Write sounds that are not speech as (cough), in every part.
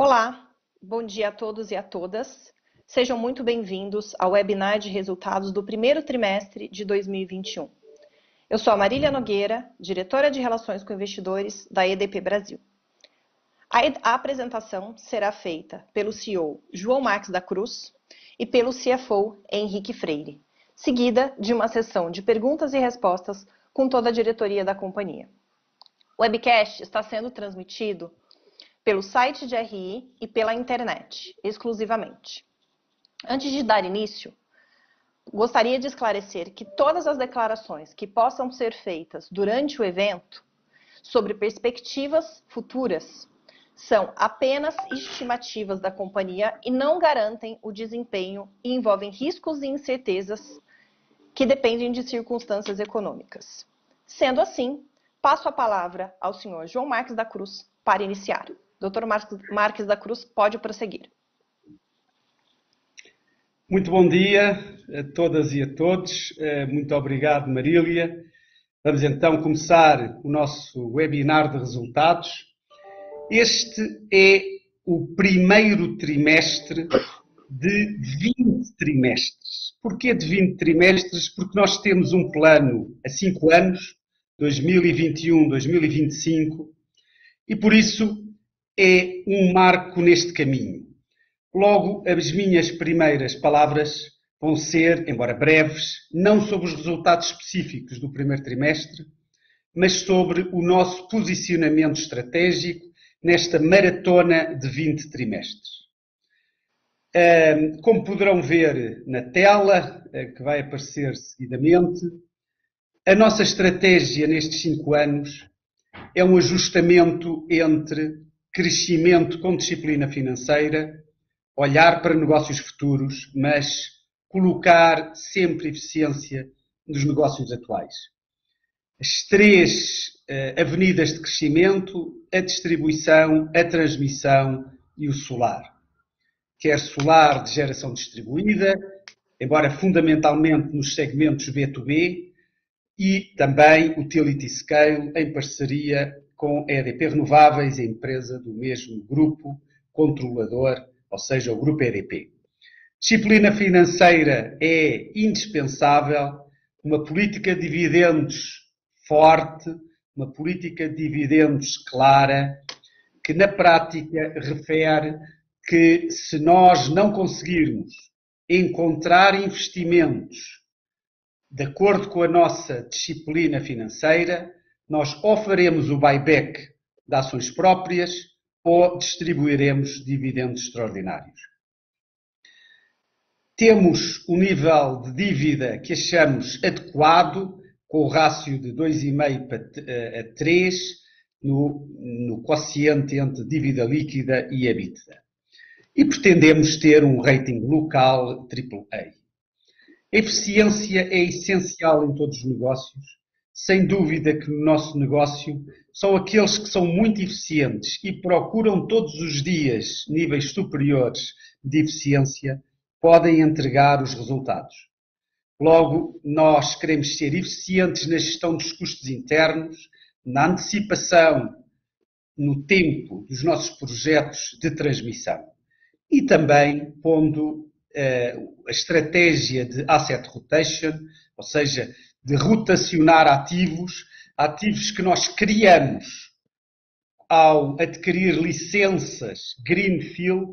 Olá, bom dia a todos e a todas. Sejam muito bem-vindos ao webinar de resultados do primeiro trimestre de 2021. Eu sou a Marília Nogueira, diretora de Relações com Investidores da EDP Brasil. A, apresentação será feita pelo CEO João Marques da Cruz e pelo CFO Henrique Freire, seguida de uma sessão de perguntas e respostas com toda a diretoria da companhia. O webcast está sendo transmitido pelo site de RI e pela internet, exclusivamente. Antes de dar início, gostaria de esclarecer que todas as declarações que possam ser feitas durante o evento sobre perspectivas futuras são apenas estimativas da companhia e não garantem o desempenho e envolvem riscos e incertezas que dependem de circunstâncias econômicas. Sendo assim, passo a palavra ao senhor João Marques da Cruz para iniciar. Doutor Marques da Cruz, pode prosseguir. Muito bom dia a todas e a todos. Eh, muito obrigado, Marília. Vamos então começar o nosso webinar de resultados. Este é o primeiro trimestre de 20 trimestres. Porquê de 20 trimestres? Porque nós temos um plano a 5 anos, 2021, 2025, e por isso é um marco neste caminho. Logo, as minhas primeiras palavras vão ser, embora breves, não sobre os resultados específicos do primeiro trimestre, mas sobre o nosso posicionamento estratégico nesta maratona de 20 trimestres. Como poderão ver na tela, eh, que vai aparecer seguidamente, a nossa estratégia nestes cinco anos é um ajustamento entre crescimento com disciplina financeira, olhar para negócios futuros, mas colocar sempre eficiência nos negócios atuais. As três uh, avenidas de crescimento, a distribuição, a transmissão e o solar. Quer solar de geração distribuída, embora fundamentalmente nos segmentos B2B, e também utility scale em parceria com EDP Renováveis, a empresa do mesmo grupo controlador, ou seja, o grupo EDP. Disciplina financeira é indispensável, uma política de dividendos forte, uma política de dividendos clara, que na prática refere que se nós não conseguirmos encontrar investimentos de acordo com a nossa disciplina financeira, nós ou faremos o buyback de ações próprias ou distribuiremos dividendos extraordinários. Temos um nível de dívida que achamos adequado, com o rácio de 2,5 a 3 no, no quociente entre dívida líquida e EBITDA. E pretendemos ter um rating local AAA. A eficiência é essencial em todos os negócios sem dúvida que no nosso negócio são aqueles que são muito eficientes e procuram todos os dias níveis superiores de eficiência, podem entregar os resultados. Logo, nós queremos ser eficientes na gestão dos custos internos, na antecipação no tempo dos nossos projetos de transmissão e também pondo uh, a estratégia de asset rotation, ou seja, de rotacionar ativos, ativos que nós criamos ao adquirir licenças Greenfield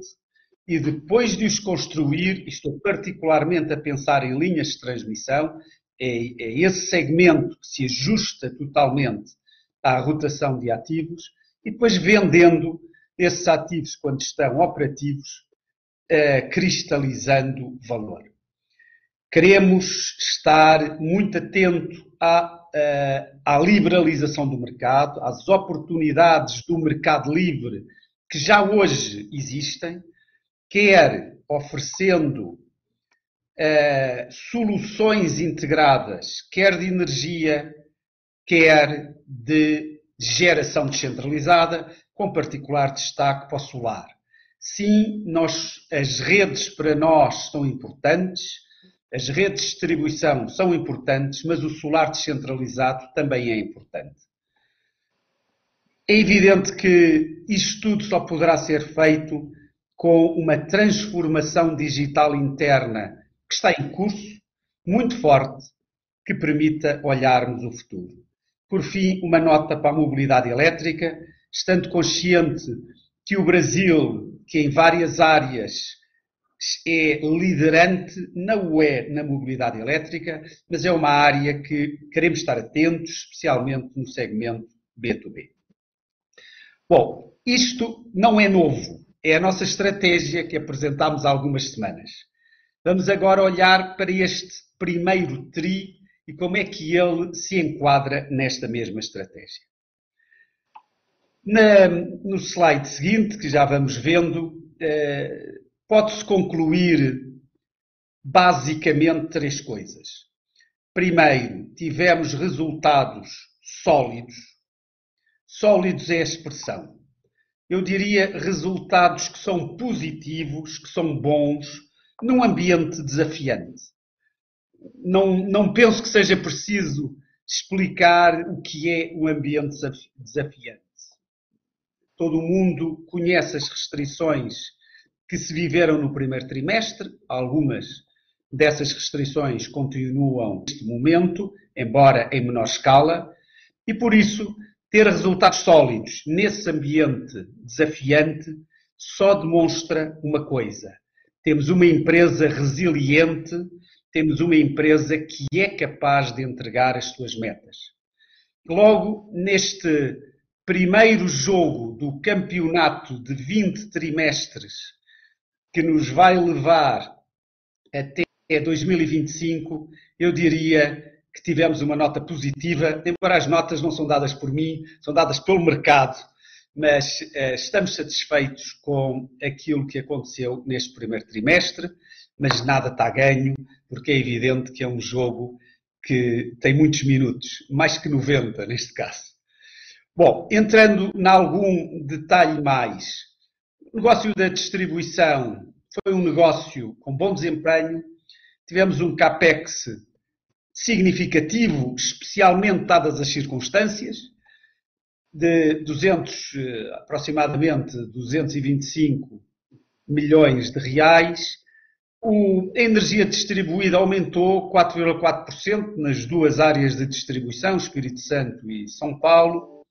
e depois de os construir, estou particularmente a pensar em linhas de transmissão, é, é esse segmento que se ajusta totalmente à rotação de ativos e depois vendendo esses ativos quando estão operativos, eh, cristalizando valor. Queremos estar muito atento à, eh, à liberalização do mercado, às oportunidades do mercado livre que já hoje existem, quer oferecendo uh, soluções integradas, quer de energia, quer de geração descentralizada, com particular destaque para o solar. Sim, nós, as redes para nós são importantes, as redes de distribuição são importantes, mas o solar descentralizado também é importante. É evidente que isto tudo só poderá ser feito com uma transformação digital interna que está em curso, muito forte, que permita olharmos o futuro. Por fim, uma nota para a mobilidade elétrica, estando consciente que o Brasil, que em várias áreas é liderante, não é na mobilidade elétrica, mas é uma área que queremos estar atentos, especialmente no segmento B2B. Bom, isto não é novo, é a nossa estratégia que apresentámos há algumas semanas. Vamos agora olhar para este primeiro TRI e como é que ele se enquadra nesta mesma estratégia. Na, no slide seguinte, que já vamos vendo, eh, pode-se concluir basicamente três coisas. Primeiro, tivemos resultados sólidos. Sólidos é a expressão. Eu diria resultados que são positivos, que são bons, num ambiente desafiante. Não, não penso que seja preciso explicar o que é um ambiente desafiante. Todo mundo conhece as restrições que se viveram no primeiro trimestre. Algumas dessas restrições continuam neste momento, embora em menor escala, e por isso ter resultados sólidos nesse ambiente desafiante só demonstra uma coisa: temos uma empresa resiliente, temos uma empresa que é capaz de entregar as suas metas. Logo, neste primeiro jogo do campeonato de 20 trimestres que nos vai levar até 2025, eu diria que tivemos uma nota positiva, embora as notas não são dadas por mim, são dadas pelo mercado, mas uh, estamos satisfeitos com aquilo que aconteceu neste primeiro trimestre, mas nada está ganho, porque é evidente que é um jogo que tem muitos minutos, mais que 90 neste caso. Bom, entrando em algum detalhe mais, o negócio da distribuição foi um negócio com bom desempenho. Tivemos um CAPEX significativo, especialmente dadas as circunstâncias, de 200, eh, aproximadamente 225 milhões de reais. O, a energia distribuída aumentou 4,4% nas duas áreas de distribuição, Espírito Santo e São Paulo,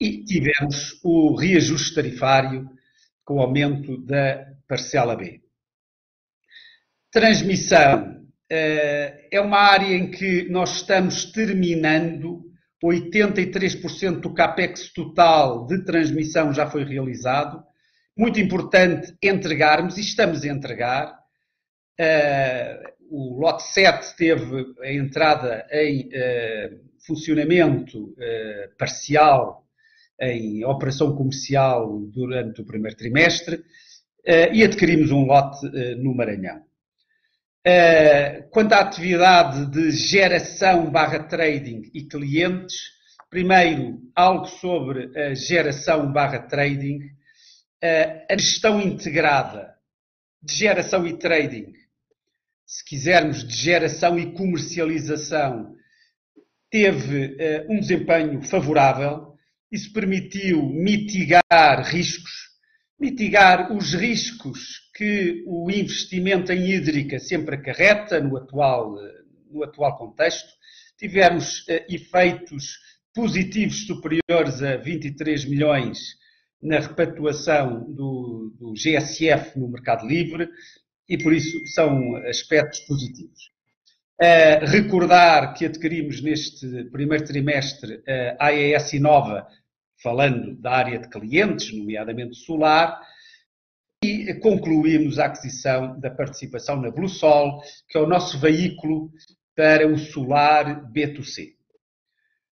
e tivemos o reajuste tarifário com o aumento da parcela B. Transmissão eh, é uma área em que nós estamos terminando 83% do capex total de transmissão já foi realizado. Muito importante entregarmos, e estamos a entregar. Uh, o lote 7 teve a entrada em uh, funcionamento parcial em operação comercial durante o primeiro trimestre uh, e adquirimos um lote uh, no Maranhão. Uh, quanto à atividade de geração barra trading e clientes, primeiro, algo sobre a geração barra trading, a gestão integrada de geração e trading, se quisermos, de geração e comercialização, teve um desempenho favorável, isso permitiu mitigar riscos, mitigar os riscos que o investimento em hídrica sempre acarreta no atual, no atual contexto. Tivemos uh, efeitos positivos superiores a 23 milhões na repatuação do, do GSF no mercado livre e por isso são aspectos positivos. Uh, recordar que adquirimos neste primeiro trimestre a AES Inova falando da área de clientes, nomeadamente solar, e concluímos a aquisição da participação na BlueSol, que é o nosso veículo para o solar B2C.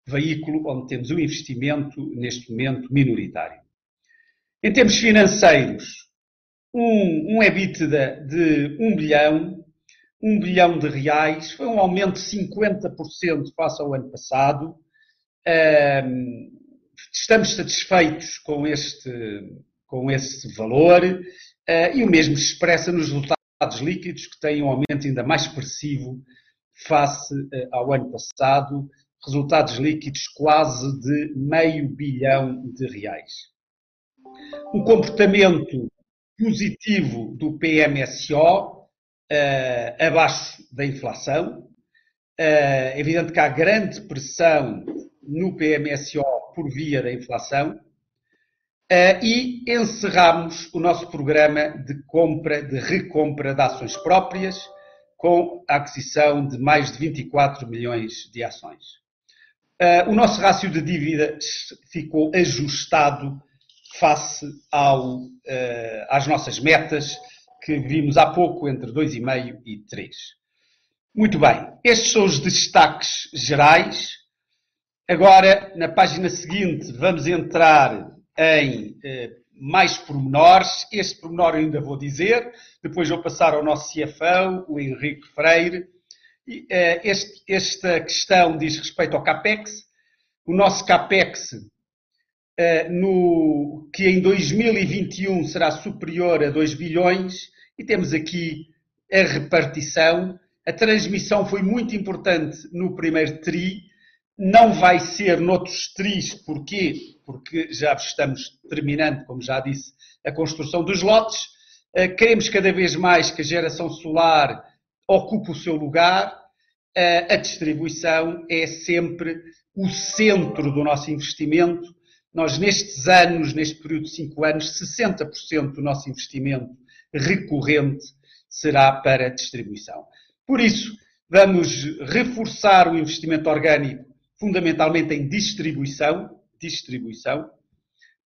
Veículo onde temos um investimento, neste momento, minoritário. Em termos financeiros, um, um EBITDA de 1 bilhão, 1 bilhão de reais, foi um aumento de 50% face ao ano passado. Estamos satisfeitos com este, com esse valor uh, e o mesmo se expressa nos resultados líquidos, que têm um aumento ainda mais expressivo face uh, ao ano passado, resultados líquidos quase de meio bilhão de reais. Um comportamento positivo do PMSO, uh, abaixo da inflação. É uh, evidente que há grande pressão no PMSO por via da inflação. Uh, e encerramos o nosso programa de compra, de recompra de ações próprias, com a aquisição de mais de 24 milhões de ações. Uh, o nosso rácio de dívida ficou ajustado face ao, uh, às nossas metas que vimos há pouco entre 2,5 e 3. Muito bem, estes são os destaques gerais. Agora, na página seguinte, vamos entrar em uh, mais pormenores. Este pormenor ainda vou dizer, depois vou passar ao nosso CFO, o Henrique Freire. Eh, este, esta questão diz respeito ao CAPEX. O nosso CAPEX, eh, no, que em 2021 será superior a 2 bilhões, e temos aqui a repartição. A transmissão foi muito importante no primeiro TRI, não vai ser noutros TRIs, porquê? porque já estamos terminando, como já disse, a construção dos lotes. Eh, queremos cada vez mais que a geração solar ocupe o seu lugar. Eh, a distribuição é sempre o centro do nosso investimento. Nós, nestes anos, neste período de cinco anos, 60% do nosso investimento recorrente será para distribuição. Por isso, vamos reforçar o investimento orgânico, fundamentalmente em distribuição, distribuição.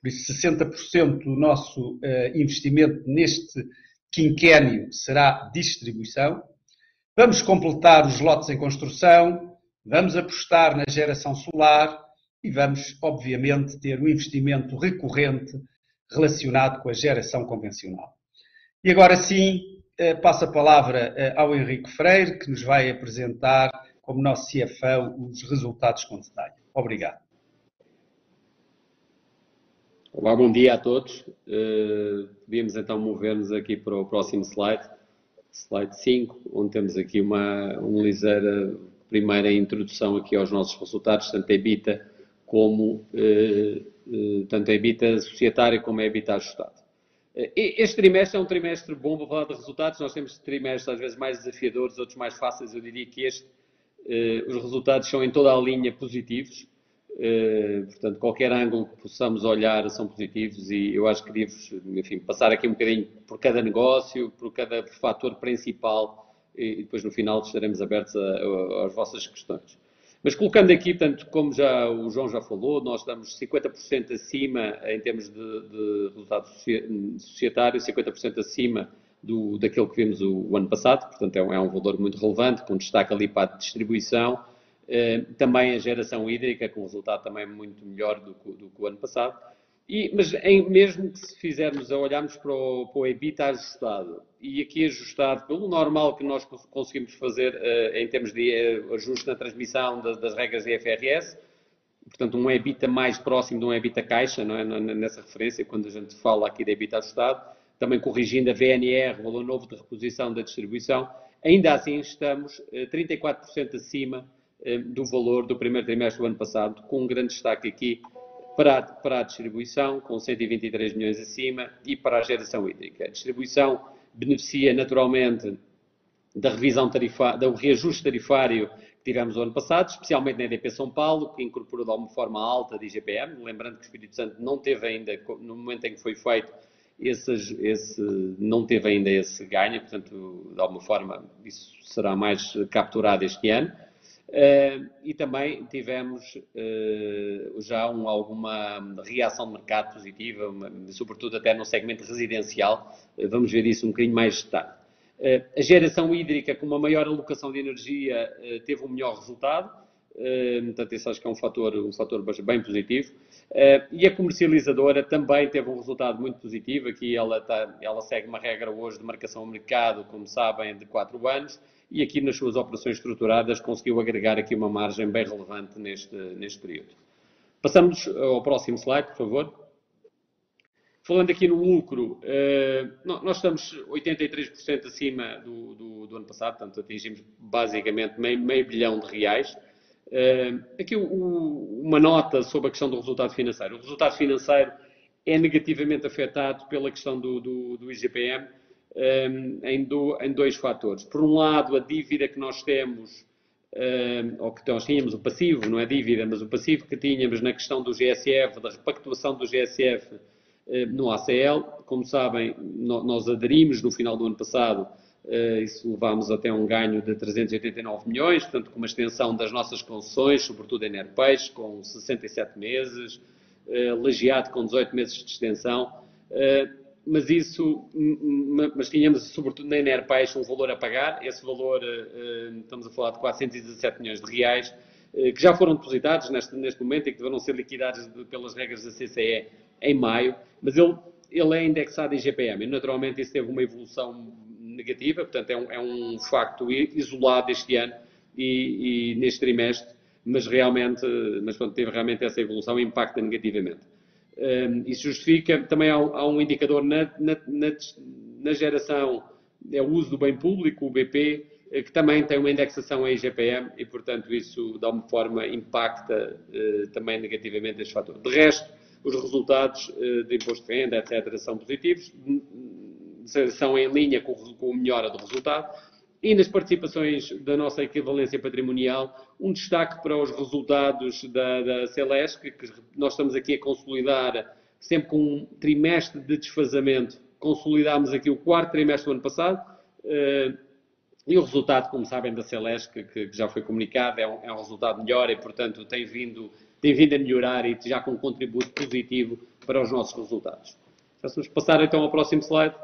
Por isso, 60% do nosso uh, investimento neste quinquênio será distribuição. Vamos completar os lotes em construção, vamos apostar na geração solar e vamos, obviamente, ter um investimento recorrente relacionado com a geração convencional. E agora sim, eh, passo a palavra eh, ao Henrique Freire, que nos vai apresentar, como nosso CFO, os resultados com detalhe. Obrigado. Olá, bom dia a todos. Podíamos então mover-nos aqui para o próximo slide, slide 5, onde temos aqui uma, uma ligeira primeira introdução aqui aos nossos resultados, tanto a EBITA como tanto a EBITA societária como a EBITA ajustado. Este trimestre é um trimestre bom para falar de resultados. Nós temos trimestres às vezes mais desafiadores, outros mais fáceis. Eu diria que este, os resultados são em toda a linha positivos. Eh, portanto, qualquer ângulo que possamos olhar são positivos e eu acho que devo, enfim, passar aqui um bocadinho por cada negócio, por cada fator principal e depois no final estaremos abertos às vossas questões. Mas colocando aqui, portanto, como já o João já falou, nós estamos 50% acima em termos de, de resultado societário, 50% acima do, daquilo que vimos o, o ano passado, portanto é um, é um valor muito relevante, com destaque ali para a distribuição, eh, também a geração hídrica, com um resultado também muito melhor do, do que o ano passado. E, mas em, mesmo que se fizermos, olharmos para o, para o EBITDA ajustado, e aqui ajustado pelo normal que nós conseguimos fazer uh, em termos de uh, ajuste na transmissão das, das regras de IFRS, portanto um EBITDA mais próximo de um EBITDA caixa, não é? nessa referência, quando a gente fala aqui de EBITDA ajustado, também corrigindo a VNR, o valor novo de reposição da distribuição, ainda assim estamos uh, 34% acima eh, do valor do primeiro trimestre do ano passado, com um grande destaque aqui para para a distribuição, com 123 milhões acima, e para a geração hídrica. A distribuição beneficia naturalmente da revisão tarifária, do reajuste tarifário que tivemos o ano passado, especialmente na EDP São Paulo, que incorporou de alguma forma alta de IGPM, lembrando que o Espírito Santo não teve ainda, no momento em que foi feito, esse, não teve ainda esse ganho, portanto, de alguma forma, isso será mais capturado este ano. Uh, e também tivemos uh, já um, alguma reação de mercado positiva, uma, sobretudo até no segmento residencial. Uh, vamos ver isso um bocadinho mais tarde. a geração hídrica, com uma maior alocação de energia, teve um melhor resultado. portanto, esse acho que é um fator, um fator bem positivo. e a comercializadora também teve um resultado muito positivo. Aqui ela, tá, ela segue uma regra hoje de marcação ao mercado, como sabem, de 4 anos e aqui nas suas operações estruturadas conseguiu agregar aqui uma margem bem relevante neste, neste período. Passamos ao próximo slide, por favor. Falando aqui no lucro, eh, nós estamos 83% acima do, do, do, ano passado, portanto atingimos basicamente meio, meio bilhão de reais. Aqui uma nota sobre a questão do resultado financeiro. O resultado financeiro é negativamente afetado pela questão do, do, do IGPM em, do, em dois fatores. Por um lado, a dívida que nós temos ou que nós tínhamos o passivo, não é dívida, mas o passivo que tínhamos na questão do GSF, da repactuação do GSF no ACL. Como sabem, nós aderimos no final do ano passado, isso levámos até um ganho de 389 milhões, portanto, com uma extensão das nossas concessões, sobretudo em Airpeixe, com 67 meses, legiado com 18 meses de extensão mas isso, mas tínhamos sobretudo na Enerpeixe um valor a pagar, esse valor, estamos a falar de 417 milhões de reais, que já foram depositados neste, neste momento e que deverão ser liquidados pelas regras da CCE em maio, mas ele, ele é indexado em GPM e naturalmente isso teve uma evolução negativa, portanto é um, é um facto isolado este ano e, e neste trimestre, mas realmente, mas quando teve realmente essa evolução impacta negativamente. Um, isso justifica, também há, há um indicador na, na, na, na, geração, é o uso do bem público, o BP, eh, que também tem uma indexação em IGPM e, portanto, isso, de alguma forma, impacta uh, também negativamente este fator. De resto, os resultados uh, de imposto de renda, etc., são positivos, são em linha com, com a melhora do resultado e nas participações da nossa equivalência patrimonial, um destaque para os resultados da, da Celesc, que nós estamos aqui a consolidar sempre com um trimestre de desfazamento. Consolidámos aqui o quarto trimestre do ano passado. Eh, e o resultado, como sabem, da Celesc, que, já foi comunicado, é um, é um, resultado melhor e, portanto, tem vindo, tem vindo a melhorar e já com um contributo positivo para os nossos resultados. Já vamos passar então ao próximo slide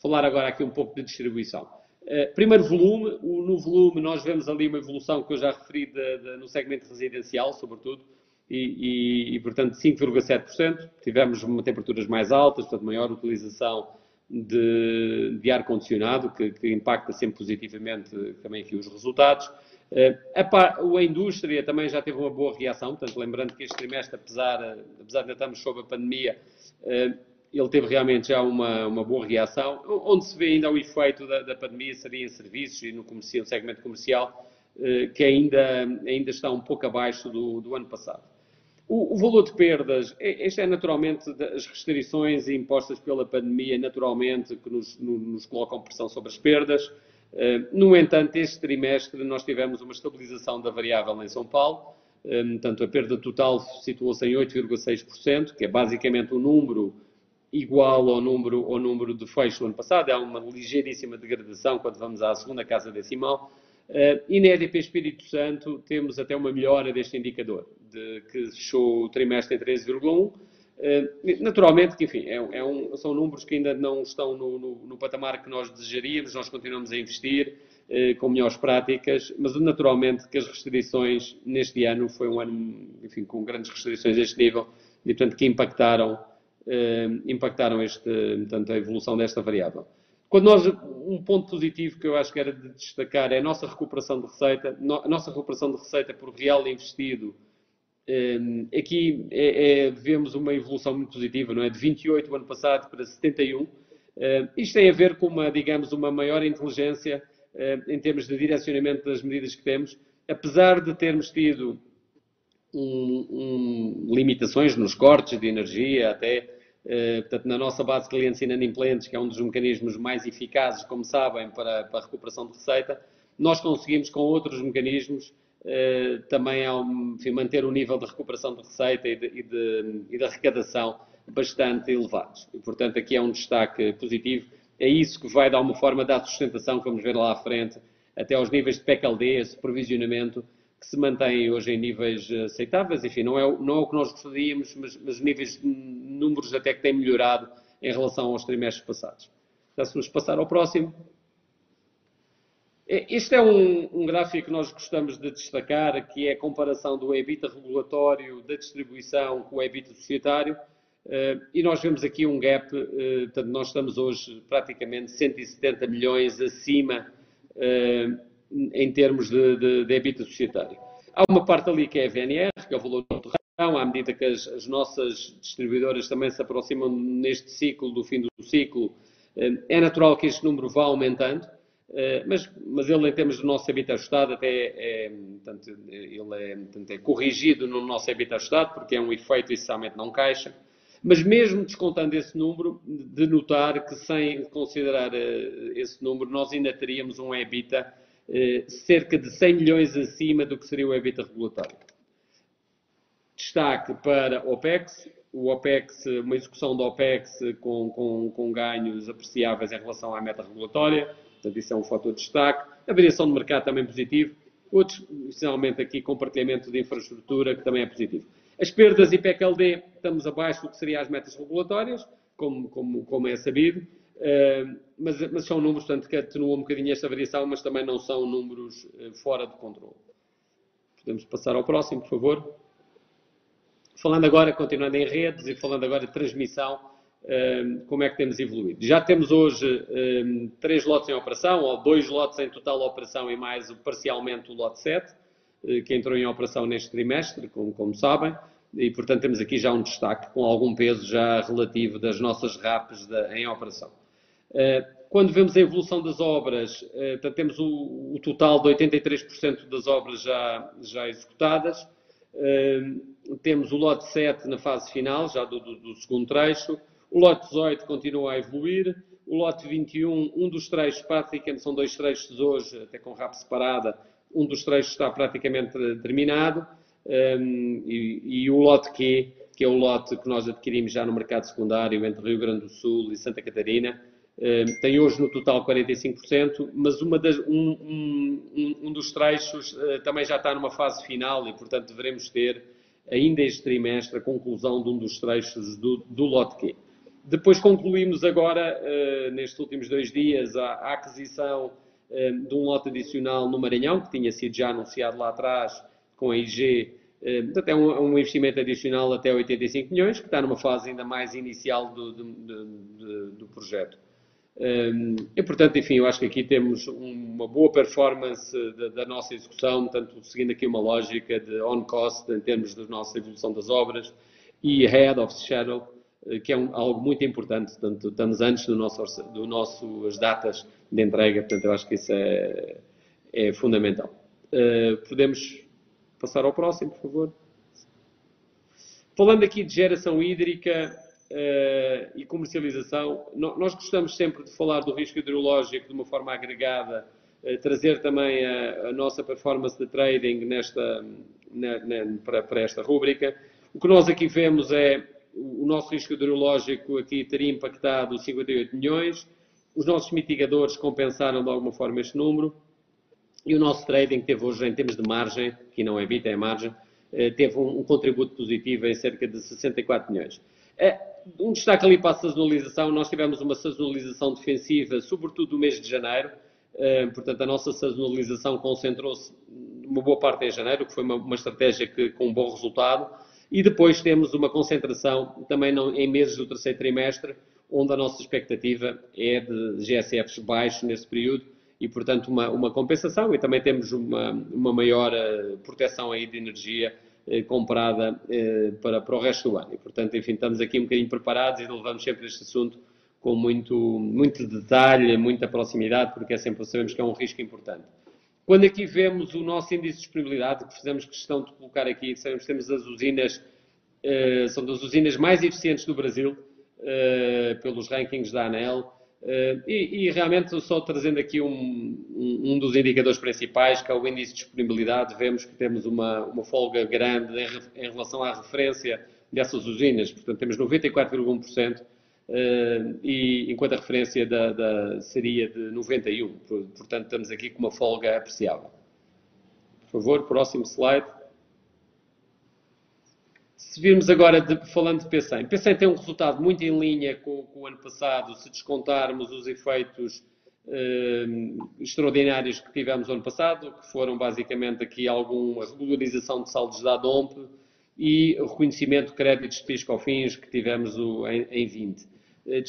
falar agora aqui um pouco de distribuição. Uh, primeiro volume, no volume nós vemos ali uma evolução que eu já referi de, de, no segmento residencial, sobretudo, e, e, e portanto 5,7%. Tivemos temperaturas mais altas, portanto maior utilização de, de ar-condicionado, que, que, impacta sempre positivamente também aqui os resultados. Uh, a, a, indústria também já teve uma boa reação, portanto, lembrando que este trimestre, apesar, apesar de ainda estarmos sob a pandemia, ele teve realmente já uma, uma boa reação. Onde se vê ainda o efeito da, da pandemia seria em serviços e no, comercial, no segmento comercial, eh, que ainda, ainda está um pouco abaixo do, do ano passado. O, o, valor de perdas, este é naturalmente as restrições impostas pela pandemia, naturalmente, que nos, nos colocam pressão sobre as perdas. Eh, no entanto, este trimestre nós tivemos uma estabilização da variável em São Paulo, eh, portanto, a perda total situou-se em 8,6%, que é basicamente o número igual ao número, ao número de fecho do ano passado. Há uma ligeiríssima degradação quando vamos à segunda casa decimal. Uh, e na EDP Espírito Santo temos até uma melhora deste indicador, de, que fechou o trimestre em 13,1. Uh, naturalmente que, enfim, é, é um, são números que ainda não estão no, no, no, patamar que nós desejaríamos, nós continuamos a investir uh, com melhores práticas, mas naturalmente que as restrições neste ano foi um ano, enfim, com grandes restrições deste nível e, portanto, que impactaram eh, impactaram este, portanto, a evolução desta variável. Quando nós, um ponto positivo que eu acho que era de destacar é a nossa recuperação de receita, a nossa recuperação de receita por real investido, eh, aqui é, é, vemos uma evolução muito positiva, não é? De 28 o ano passado para 71. Eh, isto tem a ver com uma, digamos, uma maior inteligência em termos de direcionamento das medidas que temos, apesar de termos tido um, um, limitações nos cortes de energia, até uh, portanto, na nossa base de clientes inadimplentes, que é um dos mecanismos mais eficazes, como sabem, para, para a recuperação de receita, nós conseguimos com outros mecanismos uh, também enfim, manter o nível de recuperação de receita e de, e de, e de arrecadação bastante elevados. E, portanto, aqui é um destaque positivo. É isso que vai, dar uma forma, dar sustentação, que vamos ver lá à frente, até aos níveis de PECLD, esse provisionamento, que se mantém hoje em níveis aceitáveis. Enfim, não é, não é o que nós gostaríamos, mas, mas níveis, números até que têm melhorado em relação aos trimestres passados. Já se nos passar ao próximo. Este é um, um, gráfico que nós gostamos de destacar, que é a comparação do EBITDA regulatório da distribuição com o EBITDA societário. Uh, e nós vemos aqui um gap, uh, portanto, nós estamos hoje praticamente 170 milhões acima em termos de, de, de EBITDA societário. Há uma parte ali que é a VNR, que é o valor do terreno, à medida que as, as, nossas distribuidoras também se aproximam neste ciclo, do fim do ciclo, eh, é natural que este número vá aumentando. Uh, mas, mas ele, em termos do nosso EBITDA ajustado, até é, portanto, ele é, portanto, é corrigido no nosso EBITDA ajustado, porque é um efeito essencialmente não caixa. Mas mesmo descontando esse número, de notar que sem considerar uh, esse número, nós ainda teríamos um EBITDA cerca de 100 milhões acima do que seria o EBITDA regulatório. Destaque para OPEX, o OPEX, uma execução do OPEX com, com, com ganhos apreciáveis em relação à meta regulatória, portanto isso é um fator de destaque. A variação de mercado também positivo. Outros, finalmente aqui, compartilhamento de infraestrutura, que também é positivo. As perdas IPEC-LD, estamos abaixo do que seriam as metas regulatórias, como, como, como é sabido, mas, mas, são números, portanto, que atenuam um bocadinho esta variação, mas também não são números uh, fora de controle. Podemos passar ao próximo, por favor. Falando agora, continuando em redes e falando agora de transmissão, uh, como é que temos evoluído? Já temos hoje três lotes em operação, ou dois lotes em total operação e mais parcialmente o lote 7, que entrou em operação neste trimestre, como, como sabem e, portanto, temos aqui já um destaque com algum peso já relativo das nossas RAPs em operação. Eh, quando vemos a evolução das obras, eh, temos o, total de 83% das obras já, já executadas, eh, temos o lote 7 na fase final, já do, do, do segundo trecho, o lote 18 continua a evoluir, o lote 21, um dos trechos, praticamente são dois trechos hoje, até com RAP separada, um dos trechos está praticamente terminado, e, e, o lote Q, que é o lote que nós adquirimos já no mercado secundário entre Rio Grande do Sul e Santa Catarina, tem hoje no total 45%, mas das, um, um, um, dos trechos uh, também já está numa fase final e, portanto, devemos ter ainda este trimestre a conclusão de um dos trechos do, do lote Q. Depois concluímos agora, uh, nestes últimos dois dias, a, a aquisição de um lote adicional no Maranhão, que tinha sido já anunciado lá atrás, com a IG, eh, portanto, é um, um, investimento adicional até 85 milhões, que está numa fase ainda mais inicial do, do, do, do projeto. Eh, e, portanto, enfim, eu acho que aqui temos uma boa performance da, da, nossa execução, tanto seguindo aqui uma lógica de on-cost em termos da nossa evolução das obras e head of schedule, eh, que é um, algo muito importante, portanto, estamos antes do nosso, do nosso, as datas de entrega, portanto, eu acho que isso é, é fundamental. Uh, podemos Passar ao próximo, por favor. Falando aqui de geração hídrica uh, e comercialização, no, nós gostamos sempre de falar do risco hidrológico de uma forma agregada, uh, trazer também a, a, nossa performance de trading nesta, na, na, para, para esta rúbrica. O que nós aqui vemos é o nosso risco hidrológico aqui teria impactado 58 milhões, os nossos mitigadores compensaram de alguma forma este número, e o nosso trading teve hoje, em termos de margem, que não é bita, é margem, eh, teve um, contributo positivo em cerca de 64 milhões. Eh, um destaque ali para a sazonalização, nós tivemos uma sazonalização defensiva, sobretudo no mês de janeiro, eh, portanto a nossa sazonalização concentrou-se uma boa parte em janeiro, que foi uma, uma estratégia que, com um bom resultado, e depois temos uma concentração também em meses do terceiro trimestre, onde a nossa expectativa é de GSFs baixos nesse período, e, portanto, uma, uma compensação. E também temos uma, uma maior uh, proteção aí de energia comprada uh, para, para o resto do ano. E, portanto, enfim, estamos aqui um bocadinho preparados e levamos sempre este assunto com muito, muito detalhe, muita proximidade, porque é sempre, sabemos que é um risco importante. Quando aqui vemos o nosso índice de disponibilidade, que fizemos questão de colocar aqui, sabemos que temos as usinas, são das usinas mais eficientes do Brasil, pelos rankings da ANEL, e, e, realmente, só trazendo aqui um, um, dos indicadores principais, que é o índice de disponibilidade, vemos que temos uma, uma folga grande em, em, relação à referência dessas usinas. Portanto, temos 94,1%, uh, eh, e, enquanto a referência da, da, seria de 91%. Portanto, estamos aqui com uma folga apreciável. Por favor, próximo slide. Se virmos agora de, falando de P100, P100 tem um resultado muito em linha com, com o ano passado, se descontarmos os efeitos eh, extraordinários que tivemos no ano passado, que foram basicamente aqui alguma regularização de saldos da ADOMP e o reconhecimento de créditos de PIS-COFINS que tivemos o, em, em 20. Eh,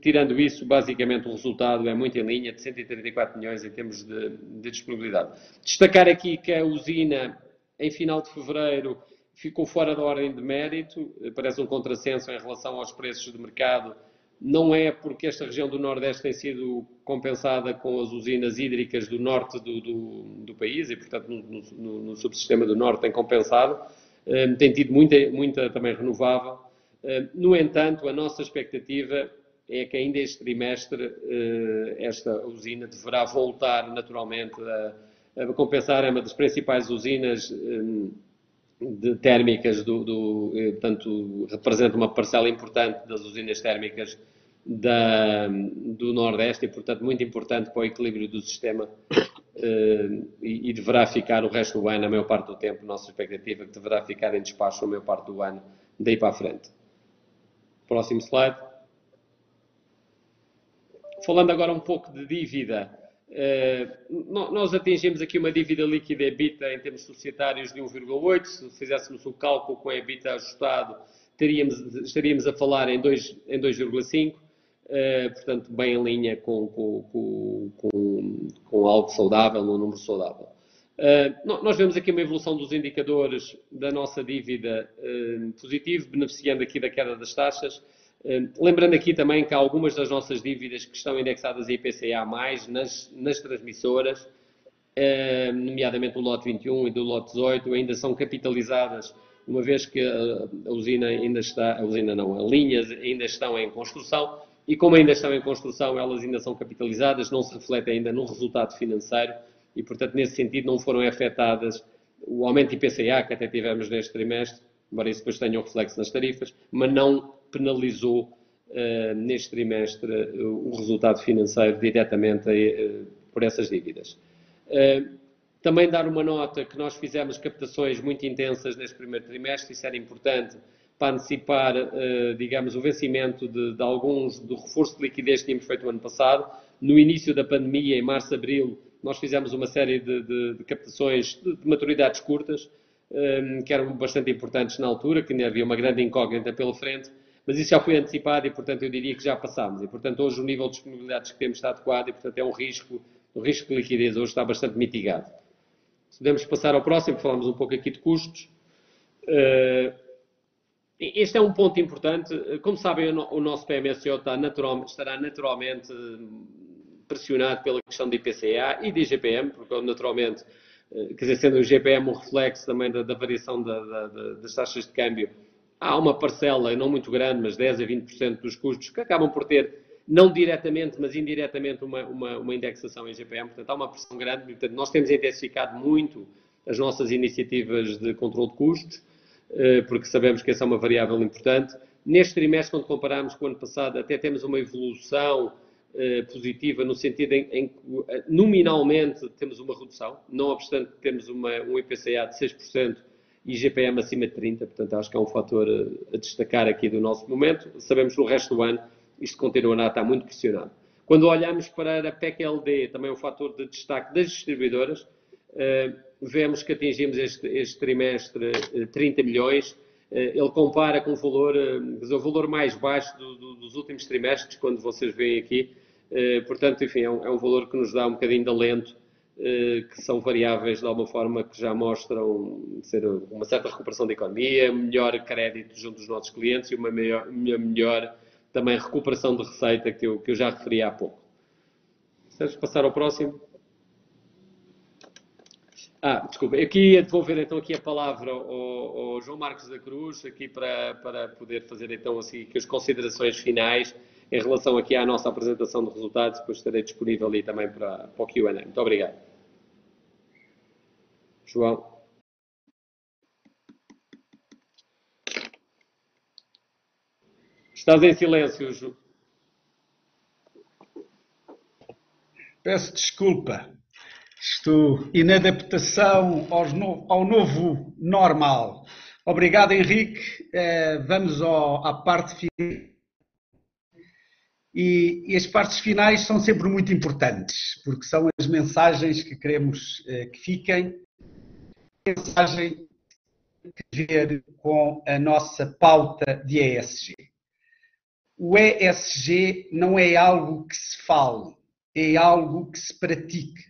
tirando isso, basicamente o resultado é muito em linha, de 134 milhões em termos de, de disponibilidade. Destacar aqui que a usina, em final de fevereiro, ficou fora da ordem de mérito, parece um contrassenso em relação aos preços de mercado não é porque esta região do Nordeste tem sido compensada com as usinas hídricas do norte do, do, do país e, portanto, no, no, no, subsistema do norte tem compensado, eh, tem tido muita, muita também renovável. Eh, no entanto, a nossa expectativa é que ainda este trimestre eh, esta usina deverá voltar naturalmente a, a compensar, é uma das principais usinas de térmicas do, do, portanto, representa uma parcela importante das usinas térmicas da, do Nordeste e, portanto, muito importante para o equilíbrio do sistema uh, e, e, deverá ficar o resto do ano, a maior parte do tempo, nossa expectativa é que deverá ficar em despacho a maior parte do ano, daí para a frente. Próximo slide. Falando agora um pouco de dívida, nós atingimos aqui uma dívida líquida EBITDA em termos societários de 1,8. Se fizéssemos o cálculo com a EBITDA ajustado, teríamos, estaríamos a falar em 2,5. Uh, portanto, bem em linha com, com, com, com, algo saudável, um número saudável. Uh, nós vemos aqui uma evolução dos indicadores da nossa dívida positivo, beneficiando aqui da queda das taxas. Lembrando aqui também que algumas das nossas dívidas que estão indexadas a IPCA+, nas, nas transmissoras, nomeadamente o lote 21 e do lote 18, ainda são capitalizadas, uma vez que a, usina ainda está, a usina não, as linhas ainda estão em construção, e como ainda estão em construção, elas ainda são capitalizadas, não se refletem ainda no resultado financeiro e, portanto, nesse sentido, não foram afetadas o aumento de IPCA que até tivemos neste trimestre, embora isso depois tenha um reflexo nas tarifas, mas não penalizou uh, neste trimestre uh, o resultado financeiro diretamente uh, por essas dívidas. também dar uma nota que nós fizemos captações muito intensas neste primeiro trimestre, isso era importante para antecipar, digamos, o vencimento de, de, alguns do reforço de liquidez que tínhamos feito no ano passado. No início da pandemia, em março, abril, nós fizemos uma série de, de, de captações de, maturidades curtas, que eram bastante importantes na altura, que ainda havia uma grande incógnita pela frente, mas isso já foi antecipado e, portanto, eu diria que já passámos. E, portanto, hoje o nível de disponibilidades que temos está adequado e, portanto, é um risco, o risco de liquidez hoje está bastante mitigado. Se podemos passar ao próximo, falamos um pouco aqui de custos. Uh, este é um ponto importante. Como sabem, o nosso PMSO está natural, estará naturalmente pressionado pela questão de IPCA e de IGPM, porque naturalmente, eh, quer dizer, sendo o IGPM um reflexo também da, da variação da, da, das taxas de câmbio, há uma parcela, não muito grande, mas 10 a 20% dos custos, que acabam por ter, não diretamente, mas indiretamente, uma, uma, uma indexação em IGPM. Portanto, há uma pressão grande. Portanto, nós temos intensificado muito as nossas iniciativas de controle de custos eh, porque sabemos que essa é uma variável importante. Neste trimestre, quando compararmos com o ano passado, até temos uma evolução eh, positiva no sentido em, em que eh, nominalmente temos uma redução, não obstante temos uma, um IPCA de 6% e GPM acima de 30%, portanto acho que é um fator a destacar aqui do nosso momento. Sabemos que no resto do ano isto continuará a estar muito pressionado. Quando olhamos para a PEC-LD, também é um fator de destaque das distribuidoras, vemos que atingimos este, este trimestre 30 eh, milhões. Eh, ele compara com o valor, eh, o valor mais baixo do, do, dos últimos trimestres, quando vocês veem aqui. Portanto, enfim, é um, é um, valor que nos dá um bocadinho de alento, que são variáveis de alguma forma que já mostram ser uma certa recuperação da economia, melhor crédito junto dos nossos clientes e uma melhor, uma melhor também recuperação de receita que eu, que eu já referi há pouco. Vamos passar ao próximo. Ah, desculpa, aqui ia devolver então aqui a palavra ao, ao, João Marcos da Cruz, aqui para, para poder fazer então assim as considerações finais em relação aqui à nossa apresentação de resultados, depois estarei disponível ali também para, para o Q&A. Muito obrigado. João. Estás em silêncio, João. Peço desculpa. Estou inadaptação no, ao novo normal. Obrigado, Henrique. Uh, vamos ao, à parte final. E, e, as partes finais são sempre muito importantes, porque são as mensagens que queremos uh, que fiquem. Mensagem que ver com a nossa pauta de ESG. O ESG não é algo que se fale, é algo que se pratique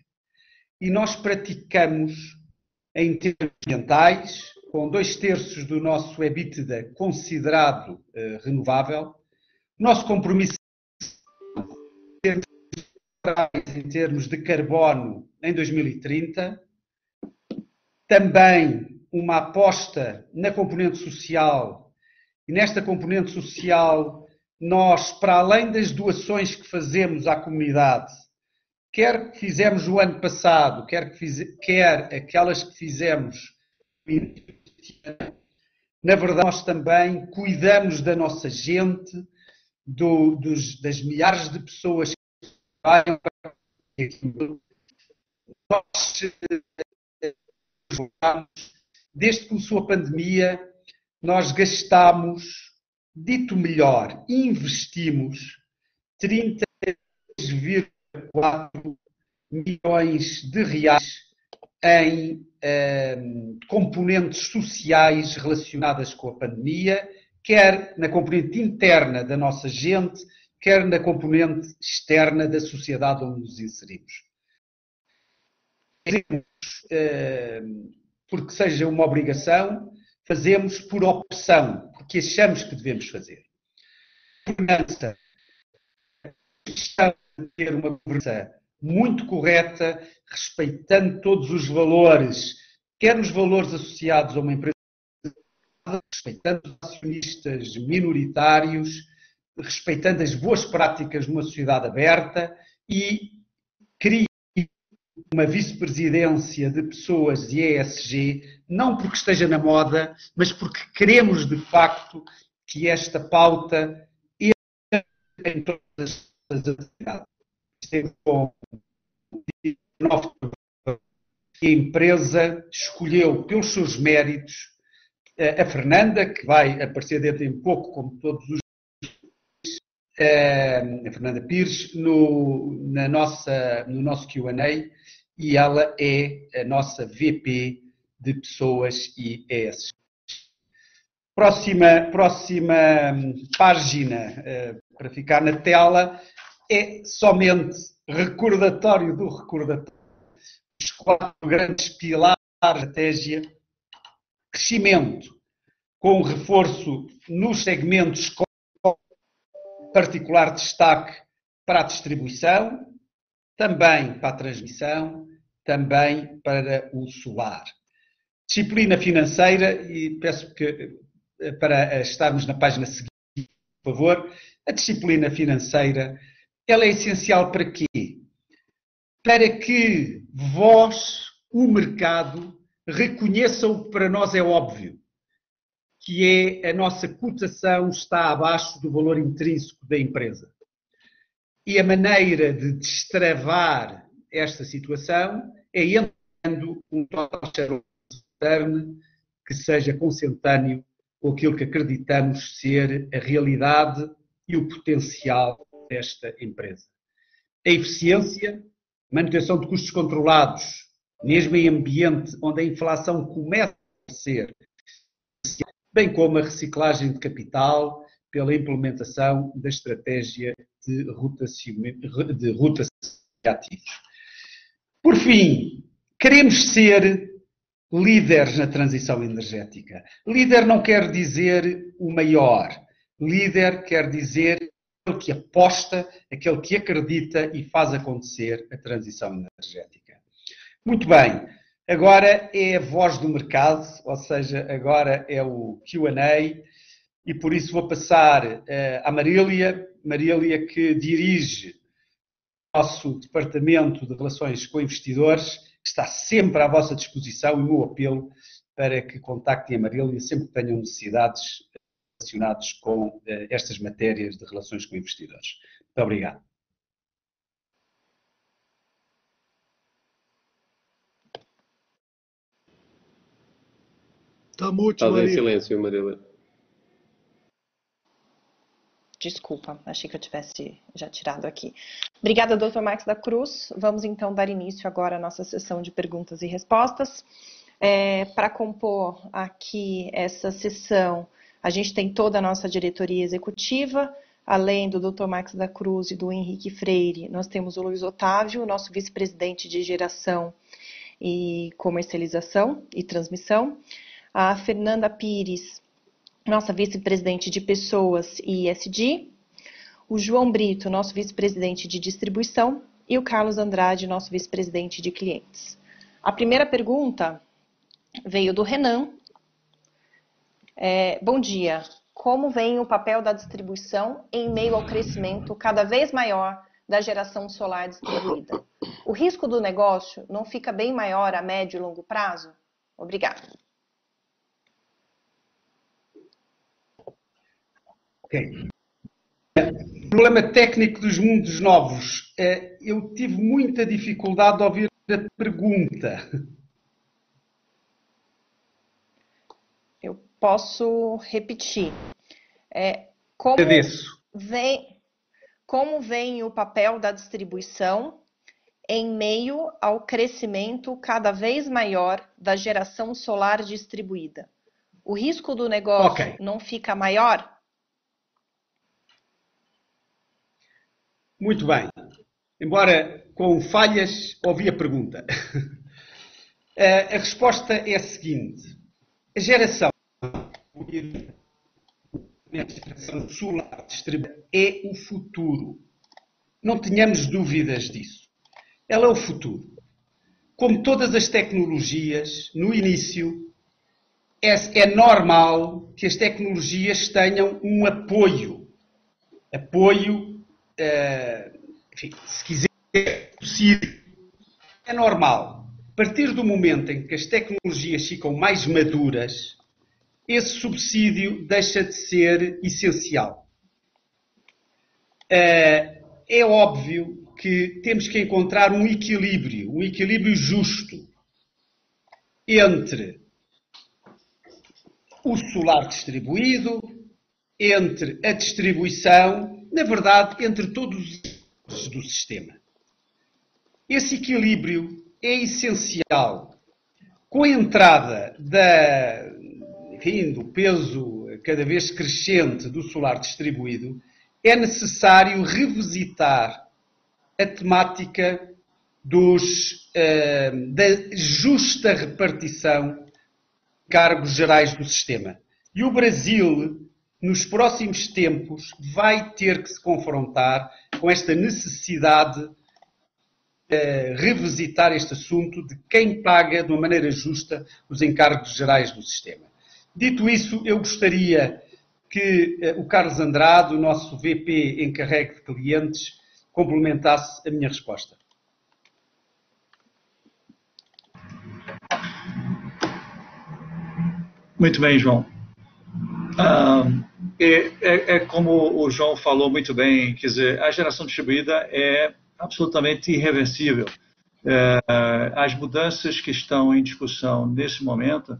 e nós praticamos em termos ambientais, com dois terços do nosso EBITDA considerado uh, renovável, Nosso compromisso em termos de carbono em 2030. Também uma aposta na componente social. E nesta componente social, nós, para além das doações que fazemos à comunidade, quer que fizemos o ano passado, quer, que fiz, quer aquelas que fizemos, na verdade, nós também cuidamos da nossa gente, do, dos, das milhares de pessoas desde que começou a pandemia, nós gastamos, dito melhor, investimos 30,4 milhões de reais em eh, componentes sociais relacionadas com a pandemia, quer na componente interna da nossa gente, quer na componente externa da sociedade onde nos inserimos. Eh, porque seja uma obrigação, fazemos por opção, porque achamos que devemos fazer. Governança. ter uma governança muito correta, respeitando todos os valores, quer os valores associados a uma empresa, respeitando os acionistas minoritários, respeitando as boas práticas numa sociedade aberta e cria uma vice-presidência de pessoas de ESG, não porque esteja na moda, mas porque queremos de facto que esta pauta entre em todas as atividades. Com a empresa escolheu pelos seus méritos a Fernanda, que vai aparecer dentro em pouco, como todos os a Fernanda Pires, no, na nossa, no nosso QA e ela é a nossa VP de Pessoas e ES. Próxima, próxima página uh, para ficar na tela é somente recordatório do recordatório. Os quatro grandes pilares da estratégia. Crescimento, com reforço nos segmentos particular destaque para a distribuição, também para a transmissão, também para o solar. Disciplina financeira, e peço que para estarmos na página seguinte, por favor, a disciplina financeira, ela é essencial para quê? Para que vós, o mercado, reconheçam o que para nós é óbvio, que é a nossa cotação está abaixo do valor intrínseco da empresa. E a maneira de destravar esta situação é entrando um total shareholder que seja consentâneo com aquilo que acreditamos ser a realidade e o potencial desta empresa. A eficiência, manutenção de custos controlados, mesmo em ambiente onde a inflação começa a ser, bem como a reciclagem de capital, pela implementação da estratégia de rotação de, rotação de ativos. Por fim, queremos ser líderes na transição energética. Líder não quer dizer o maior. Líder quer dizer aquele que aposta, aquele que acredita e faz acontecer a transição energética. Muito bem, agora é a voz do mercado, ou seja, agora é o QA e por isso vou passar uh, à Marília, Marília que dirige o nosso Departamento de Relações com Investidores, que está sempre à vossa disposição e o meu apelo para que contactem a Marília sempre que tenham necessidades relacionadas com uh, estas matérias de relações com investidores. Muito obrigado. Está muito, Estás em silêncio, Marília. Desculpa, achei que eu tivesse já tirado aqui. Obrigada, doutor Marcos da Cruz. Vamos então dar início agora à nossa sessão de perguntas e respostas. É, Para compor aqui essa sessão, a gente tem toda a nossa diretoria executiva, além do Dr. Marcos da Cruz e do Henrique Freire, nós temos o Luiz Otávio, nosso vice-presidente de geração e comercialização e transmissão, a Fernanda Pires, nossa vice-presidente de pessoas e ESG, o João Brito, nosso vice-presidente de distribuição, e o Carlos Andrade, nosso vice-presidente de clientes. A primeira pergunta veio do Renan. É, bom dia. Como vem o papel da distribuição em meio ao crescimento cada vez maior da geração solar distribuída? O risco do negócio não fica bem maior a médio e longo prazo? Obrigada. Ok. Problema técnico dos mundos novos. É, eu tive muita dificuldade de ouvir a pergunta. Eu posso repetir. É, como, vem, como vem o papel da distribuição em meio ao crescimento cada vez maior da geração solar distribuída? O risco do negócio okay. não fica maior? Muito bem. Embora com falhas, ouvi a pergunta. (laughs) A resposta é a seguinte: a geração, solar é o futuro. Não tenhamos dúvidas disso. Ela é o futuro. Como todas as tecnologias, no início, é, é normal que as tecnologias tenham um apoio. Apoio uh, enfim, se quiser, possível, é normal. A partir do momento em que as tecnologias ficam mais maduras, esse subsídio deixa de ser essencial. Uh, é óbvio que temos que encontrar um equilíbrio, um equilíbrio justo entre o solar distribuído, entre a distribuição na verdade, entre todos os do sistema. Esse equilíbrio é essencial. Com a entrada da, enfim, do peso cada vez crescente do solar distribuído, é necessário revisitar a temática dos, uh, da justa repartição de cargos gerais do sistema. E o Brasil nos próximos tempos, vai ter que se confrontar com esta necessidade de revisitar este assunto de quem paga de uma maneira justa os encargos gerais do sistema. Dito isso, eu gostaria que eh, o Carlos Andrade, o nosso VP encarregue de clientes, complementasse a minha resposta. Muito bem, João. Uh, é, é, é, como o João falou muito bem, quer dizer, a geração distribuída é absolutamente irreversível. É, as mudanças que estão em discussão nesse momento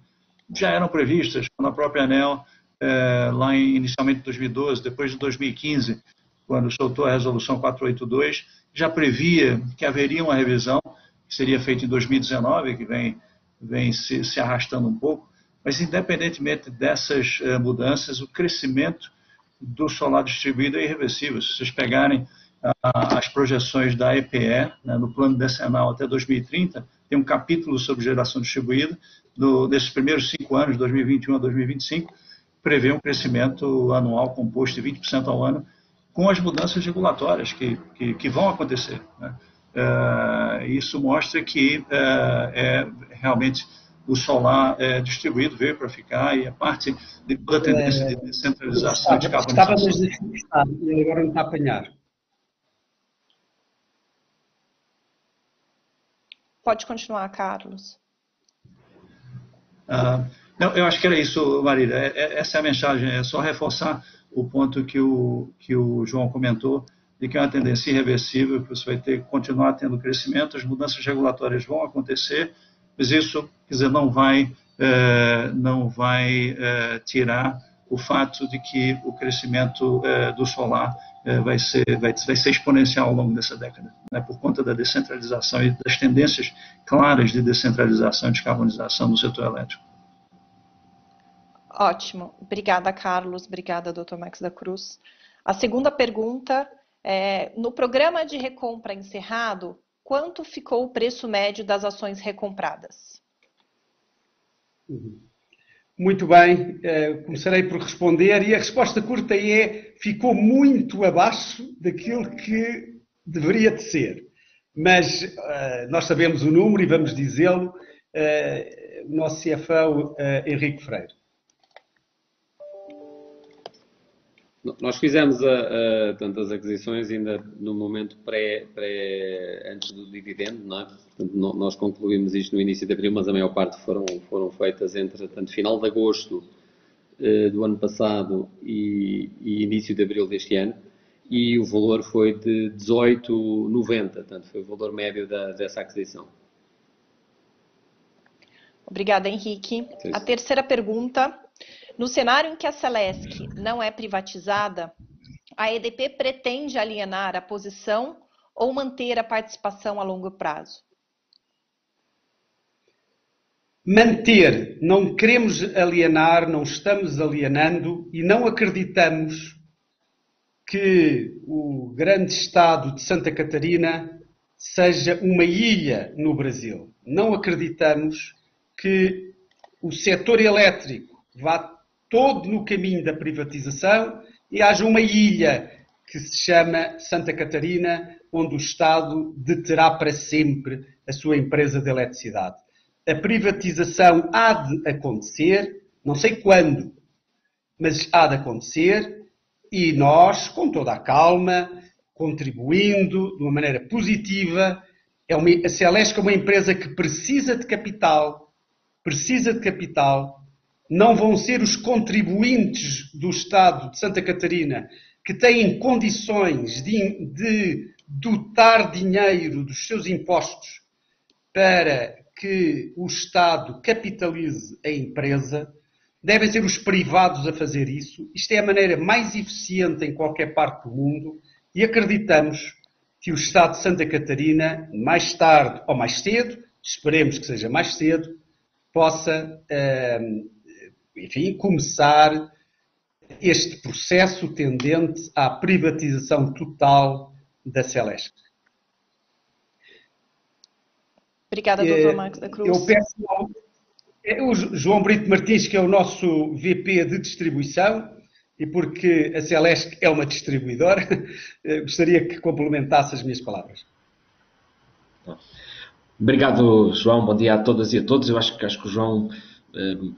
já eram previstas na própria ANEL, é, lá em, inicialmente em 2012, depois de 2015, quando soltou a resolução 482, já previa que haveria uma revisão, que seria feita em 2019, que vem, vem se, se arrastando um pouco, mas, independentemente dessas uh, mudanças, o crescimento do solar distribuído é irreversível. Se vocês pegarem uh, as projeções da EPE, né, no plano decenal até 2030, tem um capítulo sobre geração distribuída, do, desses primeiros cinco anos, 2021 a 2025, prevê um crescimento anual composto de 20% ao ano, com as mudanças regulatórias que, que, que vão acontecer. Né? Uh, isso mostra que é realmente o solar é, distribuído veio para ficar e a parte de toda a tendência é, de descentralização de carbonização. Estávamos a e agora não está a apanhar. Pode continuar, Carlos. Ah, não, eu acho que era isso, Marília. É, é, essa é a mensagem, é só reforçar o ponto que o, que o João comentou, de que é uma tendência irreversível, que você vai ter que continuar tendo crescimento, as mudanças regulatórias vão acontecer, mas isso, quer dizer, não vai, eh, não vai eh, tirar o fato de que o crescimento eh, do solar vai ser, vai, vai, ser exponencial ao longo dessa década, né, por conta da descentralização e das tendências claras de descentralização e descarbonização do setor elétrico. Ótimo. Obrigada, Carlos. Obrigada, doutor Max da Cruz. A segunda pergunta é, no programa de recompra encerrado, quanto ficou o preço médio das ações recompradas? Uhum. Muito bem, começarei por responder e a resposta curta é ficou muito abaixo daquilo que deveria de ser. Mas uh, nós sabemos o número e vamos dizê-lo, uh, o nosso CFO Henrique Freire. Nós fizemos a, a, tantas aquisições ainda no momento pré, pré antes do dividendo, não é? Portanto, nós concluímos isto no início de abril, mas a maior parte foram, foram feitas entre tanto final de agosto eh, do ano passado e, e, início de abril deste ano, e o valor foi de 18,90, portanto foi o valor médio da, dessa aquisição. Obrigada, Henrique. A terceira pergunta no cenário em que a Celesc não é privatizada, a EDP pretende alienar a posição ou manter a participação a longo prazo? Manter. Não queremos alienar, não estamos alienando e não acreditamos que o grande estado de Santa Catarina seja uma ilha no Brasil. Não acreditamos que o setor elétrico vá todo no caminho da privatização e haja uma ilha que se chama Santa Catarina, onde o Estado deterá para sempre a sua empresa de eletricidade. A privatização há de acontecer, não sei quando, mas há de acontecer e nós, com toda a calma, contribuindo de uma maneira positiva, é uma, a Celeste é uma empresa que precisa de capital, precisa de capital não vão ser os contribuintes do Estado de Santa Catarina que têm condições de, de dotar dinheiro dos seus impostos para que o Estado capitalize a empresa, devem ser os privados a fazer isso. Isto é a maneira mais eficiente em qualquer parte do mundo e acreditamos que o Estado de Santa Catarina, mais tarde ou mais cedo, esperemos que seja mais cedo, possa uh, enfim, começar este processo tendente à privatização total da Celeste. Obrigada, Dr. Marcos da Cruz. Eu peço ao é o João Brito Martins, que é o nosso VP de distribuição, e porque a Celeste é uma distribuidora, (laughs) gostaria que complementasse as minhas palavras. Obrigado, João. Bom dia a todas e a todos. Eu acho que, acho que o João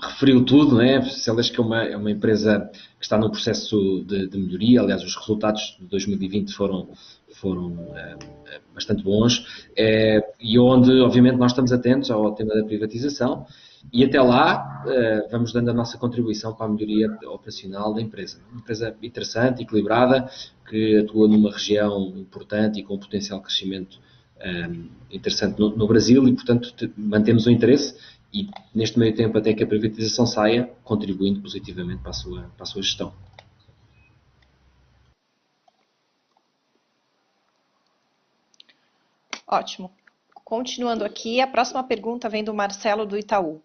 referiu tudo, né? Celes que é uma, é uma empresa que está no processo de, de, melhoria, aliás, os resultados de 2020 foram, foram bastante bons, é, e onde, obviamente, nós estamos atentos ao tema da privatização, e até lá é, vamos dando a nossa contribuição para a melhoria operacional da empresa. Uma empresa interessante, equilibrada, que atua numa região importante e com potencial crescimento ehm, interessante no, no Brasil, e, portanto, mantemos o interesse e neste meio tempo até que a privatização saia, contribuindo positivamente para a sua, para a sua gestão. Ótimo. Continuando aqui, a próxima pergunta vem do Marcelo do Itaú.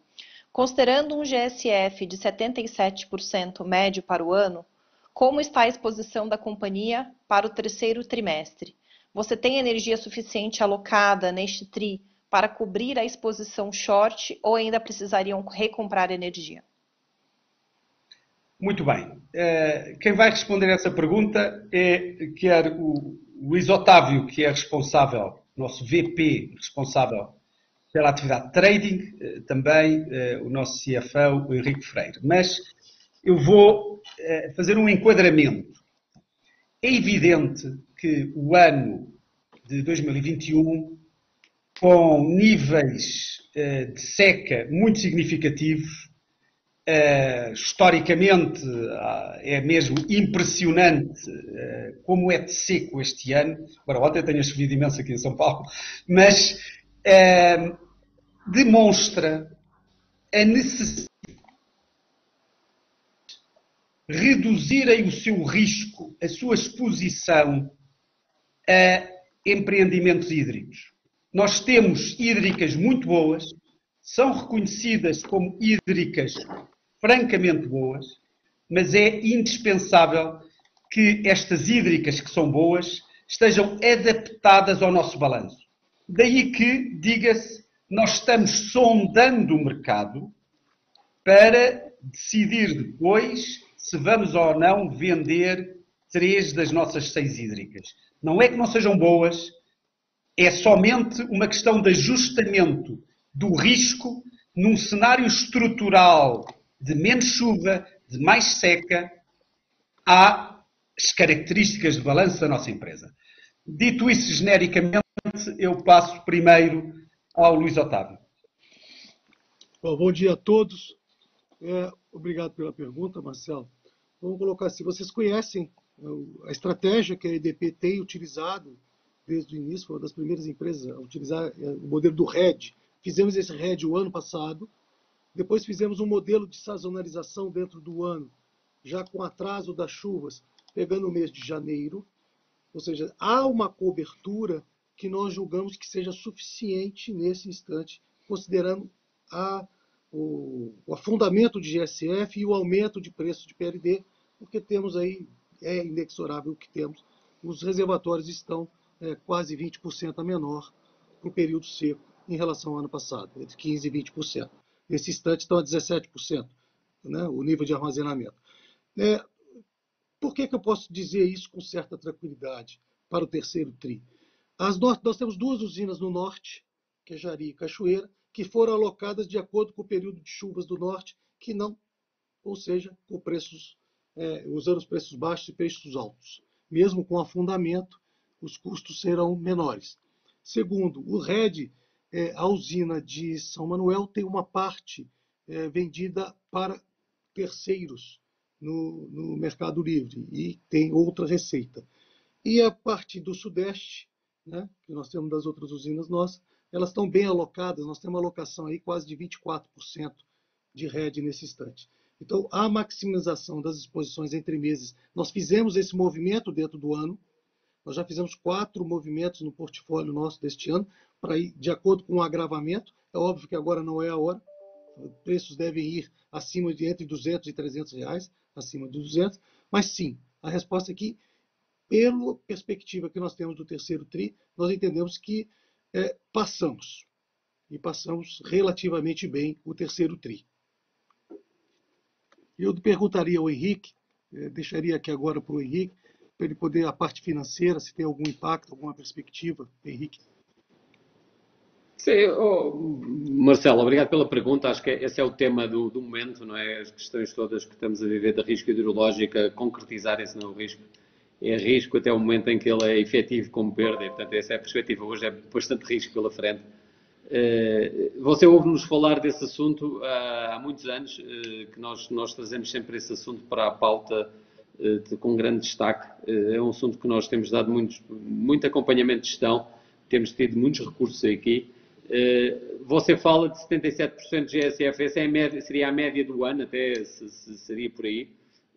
Considerando um GSF de 77% médio para o ano, como está a exposição da companhia para o terceiro trimestre? Você tem energia suficiente alocada neste TRI para cobrir a exposição short ou ainda precisariam recomprar energia? Muito bem. Eh, quem vai responder essa pergunta é quer o Luís Otávio, que é responsável, nosso VP responsável pela atividade trading, eh, também eh, o nosso CFO, o Henrique Freire. Mas eu vou fazer um enquadramento. É evidente que o ano de 2021 com níveis uh, de seca muito significativos. Uh, historicamente, uh, é mesmo impressionante como é de seco este ano. Agora, ontem tenho chovido imenso aqui em São Paulo, mas demonstra a necessidade de reduzirem o seu risco, a sua exposição a empreendimentos hídricos. Nós temos hídricas muito boas, são reconhecidas como hídricas francamente boas, mas é indispensável que estas hídricas que são boas estejam adaptadas ao nosso balanço. Daí que, diga-se, nós estamos sondando o mercado para decidir depois se vamos ou não vender três das nossas seis hídricas. Não é que não sejam boas, é somente uma questão de ajustamento do risco num cenário estrutural de menos chuva, de mais seca, às características de balanço da nossa empresa. Dito isso genericamente, eu passo primeiro ao Luís Otávio. Bom, bom dia a todos. É, obrigado pela pergunta, Marcelo. Vamos colocar assim: vocês conhecem a estratégia que a EDP tem utilizado desde o início, foi uma das primeiras empresas a utilizar é, o modelo do RED. Fizemos esse RED o ano passado, depois fizemos um modelo de sazonalização dentro do ano, já com atraso das chuvas, pegando o mês de janeiro. Ou seja, há uma cobertura que nós julgamos que seja suficiente nesse instante, considerando a, o, o afundamento de GSF e o aumento de preço de PLD, porque temos aí, é inexorável o que temos, os reservatórios estão é, quase 20% a menor para o período seco em relação ao ano passado, entre 15% e 20%. Nesse instante estão a 17%, né, o nível de armazenamento. É, por que, que eu posso dizer isso com certa tranquilidade para o terceiro TRI? As, nós temos duas usinas no norte, que é Jari e Cachoeira, que foram alocadas de acordo com o período de chuvas do norte, que não, ou seja, com preços, é, usando os preços baixos e preços altos. Mesmo com afundamento, os custos serão menores. Segundo, o RED, é, a usina de São Manuel tem uma parte é, vendida para terceiros, no, no Mercado Livre e tem outra receita. E a parte do Sudeste, né, que nós temos das outras usinas nossas, elas estão bem alocadas, nós temos uma alocação aí quase de 24% de rede nesse instante. Então, a maximização das exposições entre meses, nós fizemos esse movimento dentro do ano, nós já fizemos quatro movimentos no portfólio nosso deste ano, para ir de acordo com o agravamento. É óbvio que agora não é a hora, preços devem ir acima de entre 200 e 300 reais, acima de 200, mas sim, a resposta aqui, pela perspectiva que nós temos do terceiro TRI, nós entendemos que é, passamos, e passamos relativamente bem o terceiro TRI. Eu perguntaria ao Henrique, é, deixaria aqui agora para o Henrique, para ele poder, a parte financeira, se tem algum impacto, alguma perspectiva, Henrique. Sim, oh, Marcelo, obrigado pela pergunta. Acho que esse é o tema do, do, momento, não é? As questões todas que estamos a viver da risco hidrológica, concretizarem-se no risco. É risco até o momento em que ele é efetivo como perda, e, portanto, essa é a perspectiva. Hoje é bastante risco pela frente. Uh, você ouve-nos falar desse assunto uh, há muitos anos, uh, que nós, nós trazemos sempre esse assunto para a pauta de, com grande destaque. é um assunto que nós temos dado muitos, muito acompanhamento de gestão, temos tido muitos recursos aqui. Eh, você fala de 77% de GSF, essa é a média, seria a média do ano, até se, se seria por aí.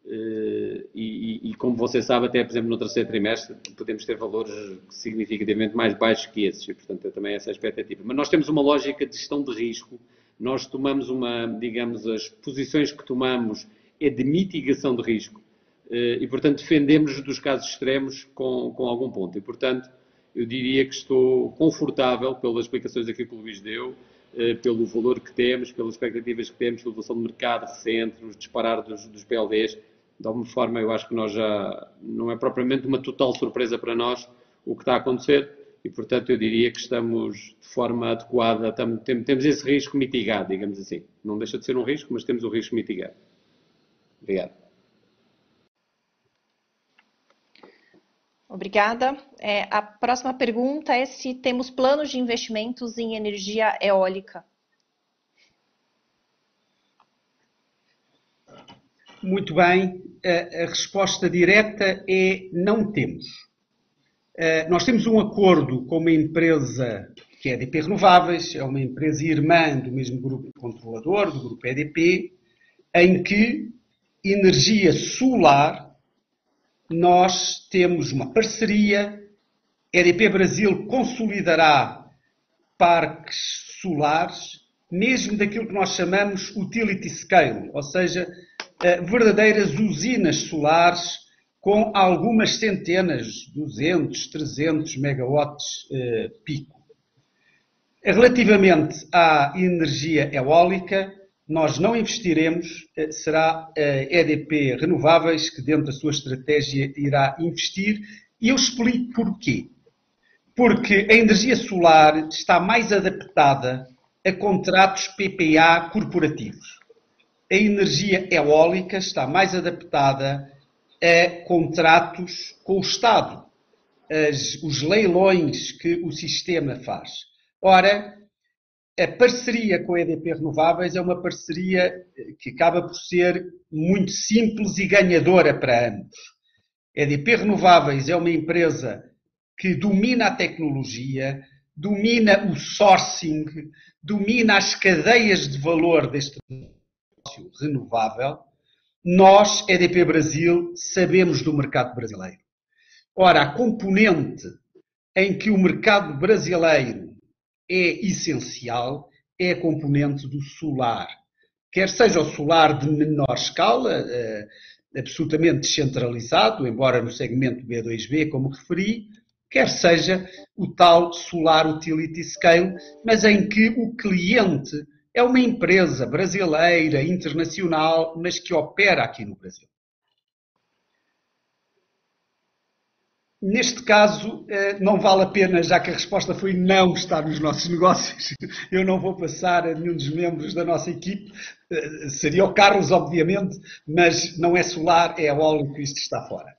Uh, e, e, como você sabe, até por exemplo no terceiro trimestre podemos ter valores significativamente mais baixos que esses, e portanto é também essa a expectativa. Mas nós temos uma lógica de gestão de risco, nós tomamos uma, digamos, as posições que tomamos é de mitigação de risco, e portanto defendemos dos casos extremos com, com algum ponto, e portanto eu diria que estou confortável pelas explicações aqui que o Luís deu, eh, pelo valor que temos, pelas expectativas que temos, pela evolução do mercado recente, os disparar dos, dos PLDs. De alguma forma, eu acho que nós já não é propriamente uma total surpresa para nós o que está a acontecer e, portanto, eu diria que estamos de forma adequada, temos esse risco mitigado, digamos assim. Não deixa de ser um risco, mas temos o risco mitigado. Obrigado. Obrigada. É, a próxima pergunta é se temos planos de investimentos em energia eólica. Muito bem. A, resposta direta é não temos. Uh, nós temos um acordo com uma empresa que é EDP Renováveis, é uma empresa irmã do mesmo grupo controlador, do grupo EDP, em que energia solar nós temos uma parceria, EDP Brasil consolidará parques solares, mesmo daquilo que nós chamamos utility scale, ou seja, eh, verdadeiras usinas solares com algumas centenas, 200, 300 megawatts pico. Relativamente à energia eólica, nós não investiremos, eh, será a EDP Renováveis que, dentro da sua estratégia, irá investir. E eu explico porquê. Porque a energia solar está mais adaptada a contratos PPA corporativos. A energia eólica está mais adaptada a contratos com o Estado, as, os leilões que o sistema faz. Ora, a parceria com a EDP Renováveis é uma parceria que acaba por ser muito simples e ganhadora para ambos. A EDP Renováveis é uma empresa que domina a tecnologia, domina o sourcing, domina as cadeias de valor deste negócio renovável. Nós, EDP Brasil, sabemos do mercado brasileiro. Ora, a componente em que o mercado brasileiro é essencial é a componente do solar. Quer seja o solar de menor escala, eh, absolutamente descentralizado, embora no segmento B2B, como referi, quer seja o tal solar utility scale, mas em que o cliente é uma empresa brasileira, internacional, mas que opera aqui no Brasil. Neste caso, eh, não vale a pena, já que a resposta foi não estar nos nossos (laughs) negócios. Eu não vou passar a nenhum dos membros da nossa equipe. Eh, seria o Carlos, obviamente, mas não é solar, é eólico, isto está fora.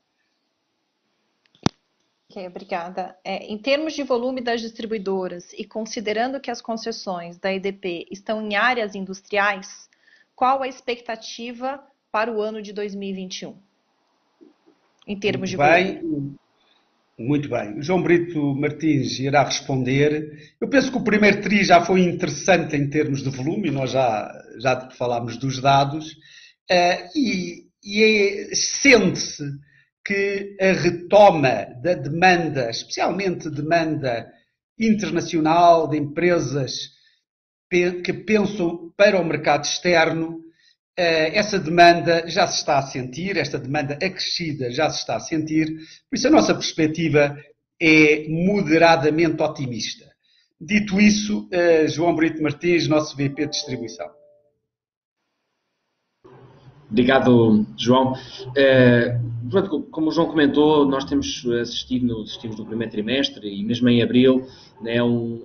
Ok, obrigada. É, em termos de volume das distribuidoras e considerando que as concessões da EDP estão em áreas industriais, qual a expectativa para o ano de 2021? Em termos de Bem, volume. Muito bem. O João Brito Martins irá responder. Eu penso que o primeiro TRI já foi interessante em termos de volume, nós já, já falámos dos dados, uh, e, e é, sente-se que a retoma da demanda, especialmente demanda internacional de empresas que pensam para o mercado externo, essa demanda já se está a sentir, esta demanda acrescida já se está a sentir, por isso a nossa perspectiva é moderadamente otimista. Dito isso, eh, João Brito Martins, nosso VP de distribuição. Obrigado, João. Eh, como o João comentou, nós temos assistido, assistimos no primeiro trimestre e mesmo em abril né, um,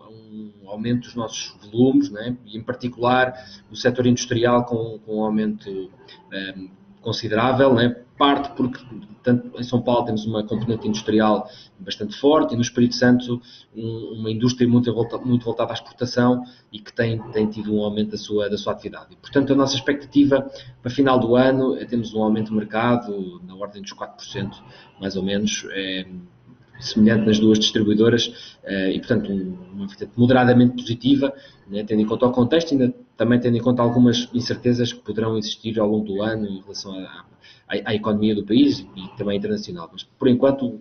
um aumento dos nossos volumes, né? e em particular o setor industrial com, com um aumento um, ehm, considerável, né? parte porque tanto em São Paulo temos uma componente industrial bastante forte e no Espírito Santo um, uma indústria muito, muito voltada à exportação e que tem, tem tido um aumento da sua, da sua atividade. E, portanto, a nossa expectativa para final do ano é termos um aumento do mercado na ordem dos 4%, mais ou menos, é, semelhante nas duas distribuidoras eh, e, portanto, uma vertente moderadamente positiva, né, tendo em conta o contexto e também tendo em conta algumas incertezas que poderão existir ao longo do ano em relação à, à, à economia do país e também internacional. Mas, por enquanto, o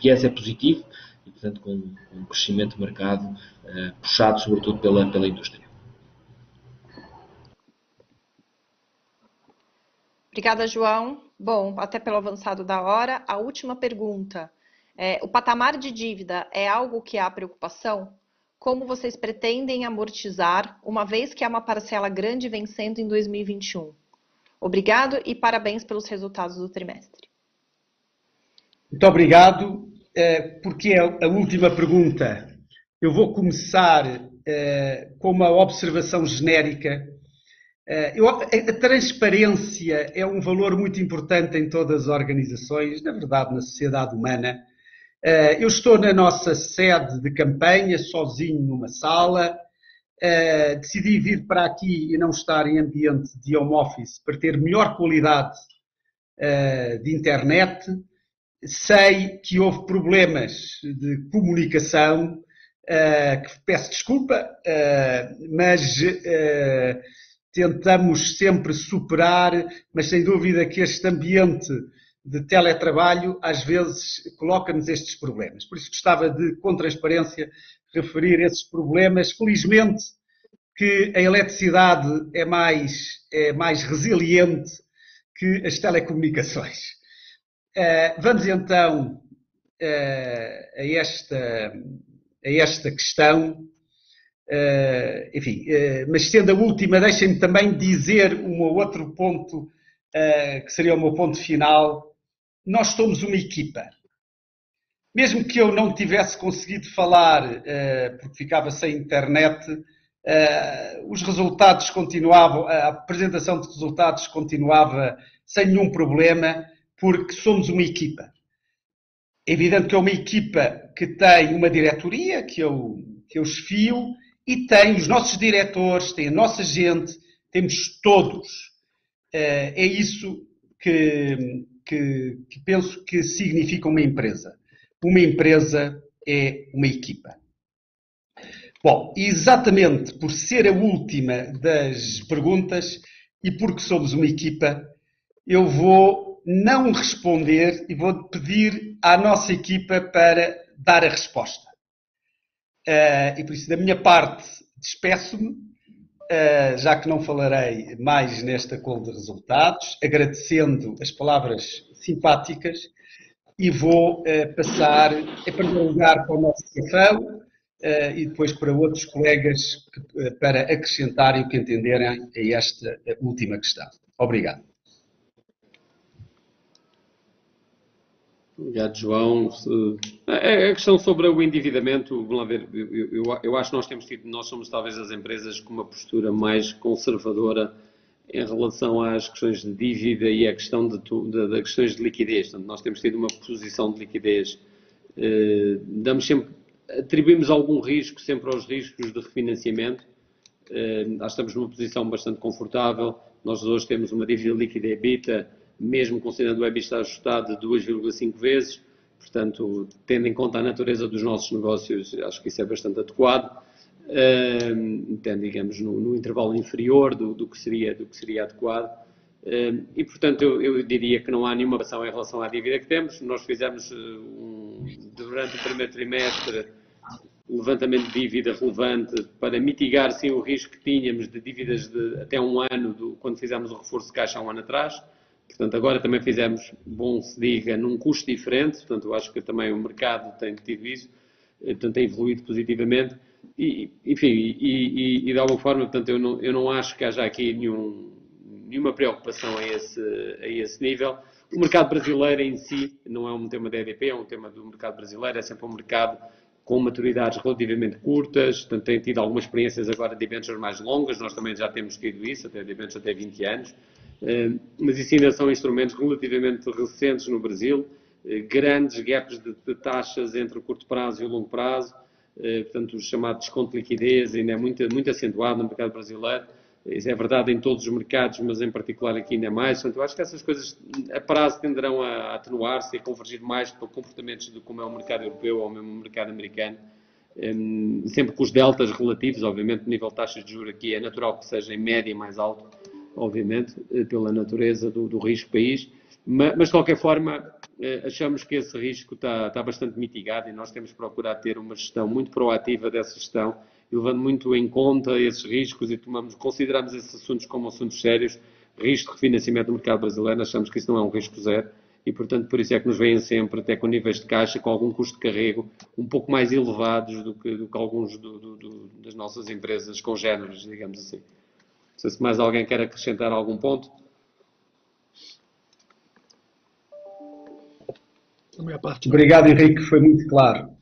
viés é positivo e, portanto, com, um crescimento de mercado uh, puxado, sobretudo, pela, pela indústria. Obrigada, João. Bom, até pelo avançado da hora, a última pergunta. É, o patamar de dívida é algo que há preocupação? Como vocês pretendem amortizar, uma vez que há uma parcela grande vencendo em 2021? Obrigado e parabéns pelos resultados do trimestre. Muito obrigado. É, porque é a última pergunta. Eu vou começar é, com uma observação genérica. É, a transparência é um valor muito importante em todas as organizações, na verdade, na sociedade humana. Eh, eu estou na nossa sede de campanha, sozinho numa sala. Eh, decidi vir para aqui e não estar em ambiente de home office para ter melhor qualidade eh, de internet. Sei que houve problemas de comunicação, que peço desculpa, mas tentamos sempre superar, mas sem dúvida que este ambiente de teletrabalho às vezes coloca-nos estes problemas. Por isso gostava de, com transparência, referir esses problemas. Felizmente que a eletricidade é mais, é mais resiliente que as telecomunicações. Uh, vamos então uh, a, esta, a esta questão Uh, enfim, mas sendo a última, deixem-me também dizer um outro ponto, que seria o meu ponto final. Nós somos uma equipa. Mesmo que eu não tivesse conseguido falar, porque ficava sem internet, os resultados continuavam, a apresentação de resultados continuava sem nenhum problema, porque somos uma equipa. É evidente que é uma equipa que tem uma diretoria, que eu, que eu esfio, e tem os nossos diretores, tem a nossa gente, temos todos. Eh, é isso que, que, que penso que significa uma empresa. Uma empresa é uma equipa. Bom, exatamente por ser a última das perguntas e porque somos uma equipa, eu vou não responder e vou pedir à nossa equipa para dar a resposta. Uh, e por isso, da minha parte, despeço-me, já que não falarei mais nesta call de resultados, agradecendo as palavras simpáticas e vou uh, passar, em primeiro lugar, para o nosso CFO e depois para outros colegas para acrescentarem o que entenderem a esta última questão. Obrigado. Obrigado, João. A questão sobre o endividamento, vamos lá ver, eu, eu, eu, acho que nós temos tido, nós somos talvez as empresas com uma postura mais conservadora em relação às questões de dívida e à questão de, de, de questões de liquidez. Portanto, nós temos tido uma posição de liquidez, eh, damos sempre, atribuímos algum risco sempre aos riscos de refinanciamento. Eh, nós estamos numa posição bastante confortável. Nós hoje temos uma dívida líquida EBITDA mesmo considerando o EBITDA ajustado de 2,5 vezes. Portanto, tendo em conta a natureza dos nossos negócios, acho que isso é bastante adequado. Tendo, digamos, no, no intervalo inferior do, do, que seria, do que seria adequado. E, portanto, eu, eu, diria que não há nenhuma ação em relação à dívida que temos. Nós fizemos, uh, um, durante o primeiro trimestre, um levantamento de dívida relevante para mitigar, sim, o risco que tínhamos de dívidas de até um ano, do, quando fizemos o reforço de caixa há um ano atrás. Portanto, agora também fizemos, bom se diga, num custo diferente, portanto, eu acho que também o mercado tem tido isso, portanto, tem evoluído positivamente. E, enfim, e, e, e, de alguma forma, portanto, eu não, eu não acho que haja aqui nenhum, nenhuma preocupação a esse, a esse nível. O mercado brasileiro em si não é um tema da EDP, é um tema do mercado brasileiro, é sempre um mercado com maturidades relativamente curtas, portanto, tem tido algumas experiências agora de eventos mais longas, nós também já temos tido isso, até de eventos até 20 anos, mas isso ainda são instrumentos relativamente recentes no Brasil, eh, grandes gaps de, taxas entre o curto prazo e o longo prazo, eh, portanto, o chamado desconto de liquidez ainda é muito, muito acentuado no mercado brasileiro. Isso é verdade em todos os mercados, mas em particular aqui ainda é mais. Portanto, eu acho que essas coisas a prazo tenderão a atenuar-se e a convergir mais para comportamentos de como é o mercado europeu ou mesmo o mercado americano. Sempre com os deltas relativos, obviamente, o nível de taxas de juros aqui é natural que seja em média mais alto obviamente, eh, pela natureza do, do risco país, mas, mas, de qualquer forma eh, achamos que esse risco está, está bastante mitigado e nós temos que procurar ter uma gestão muito proativa dessa gestão, levando muito em conta esses riscos e tomamos, consideramos esses assuntos como assuntos sérios, risco de refinanciamento do mercado brasileiro, achamos que isso não é um risco zero e, portanto, por isso é que nos vêm sempre até com níveis de caixa, com algum custo de carrego um pouco mais elevados do que, do que alguns do, do, das nossas empresas congêneres, digamos assim. Não sei se mais alguém quer acrescentar algum ponto. Obrigado, Henrique, foi muito claro.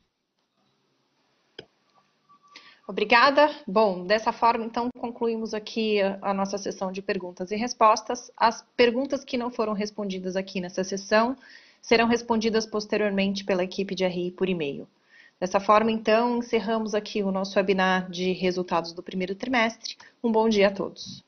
Obrigada. Bom, dessa forma, então, concluímos aqui a nossa sessão de perguntas e respostas. As perguntas que não foram respondidas aqui nessa sessão serão respondidas posteriormente pela equipe de RI por e-mail. Dessa forma, então, encerramos aqui o nosso webinar de resultados do primeiro trimestre. Um bom dia a todos.